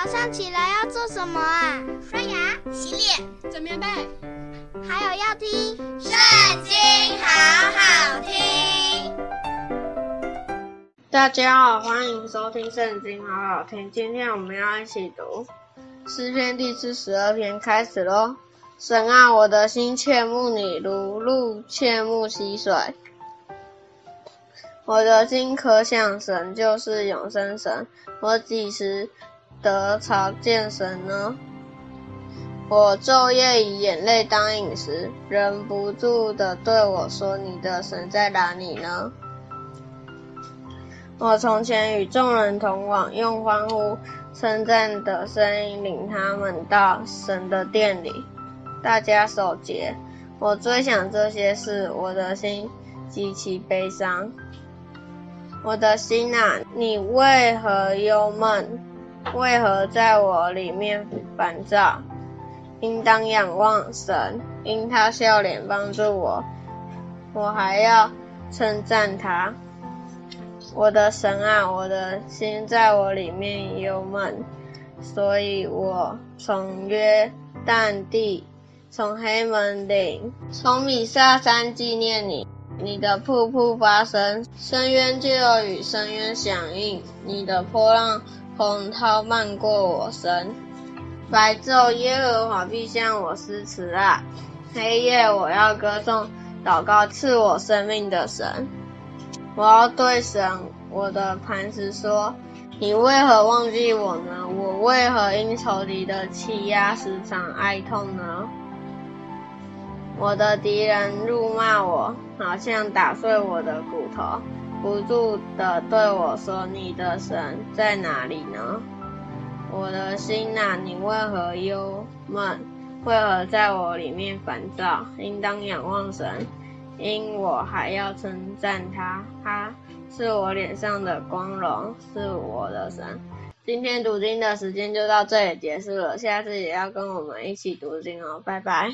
早上起来要做什么啊？刷牙、洗脸、整棉被，还有要听《圣经》，好好听。大家好，欢迎收听《圣经》，好好听。今天我们要一起读诗篇第四十二篇，开始喽。神啊，我的心切慕你，如露切慕溪水。我的心可想神，就是永生神。我几时得朝见神呢？我昼夜以眼泪当饮食，忍不住地对我说：“你的神在哪里呢？”我从前与众人同往，用欢呼称赞的声音领他们到神的殿里。大家守节，我追想这些事，我的心极其悲伤。我的心啊，你为何忧闷？为何在我里面烦躁？应当仰望神，因他笑脸帮助我，我还要称赞他。我的神啊，我的心在我里面忧闷，所以我从约旦地。从黑门岭，从米萨山纪念你，你的瀑布发声，深渊就要与深渊响应，你的波浪洪涛漫过我身。白昼耶和华必向我施慈爱，黑夜我要歌颂祷告赐我生命的神。我要对神我的磐石说：你为何忘记我呢？我为何因仇敌的欺压时常哀痛呢？我的敌人辱骂我，好像打碎我的骨头，不住地对我说：“你的神在哪里呢？”我的心啊，你为何忧闷？为何在我里面烦躁？应当仰望神，因我还要称赞他。他是我脸上的光荣，是我的神。今天读经的时间就到这里结束了，下次也要跟我们一起读经哦，拜拜。